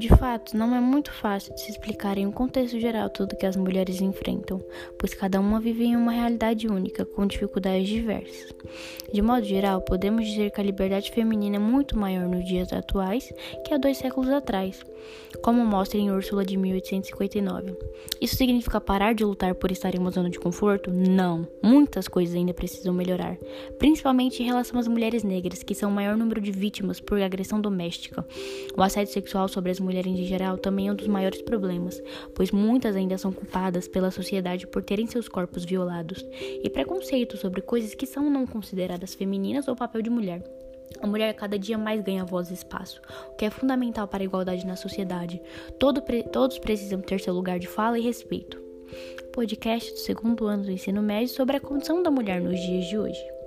De fato, não é muito fácil de se explicar em um contexto geral tudo que as mulheres enfrentam, pois cada uma vive em uma realidade única, com dificuldades diversas. De modo geral, podemos dizer que a liberdade feminina é muito maior nos dias atuais que há dois séculos atrás, como mostra em Úrsula de 1859. Isso significa parar de lutar por estar em uma zona de conforto? Não. Muitas coisas ainda precisam melhorar, principalmente em relação às mulheres negras, que são o maior número de vítimas por agressão doméstica. O assédio sexual sobre as mulheres em geral também é um dos maiores problemas, pois muitas ainda são culpadas pela sociedade por terem seus corpos violados, e preconceito sobre coisas que são não consideradas femininas ou papel de mulher. A mulher cada dia mais ganha voz e espaço, o que é fundamental para a igualdade na sociedade. Todo, todos precisam ter seu lugar de fala e respeito. Podcast do segundo ano do ensino médio sobre a condição da mulher nos dias de hoje.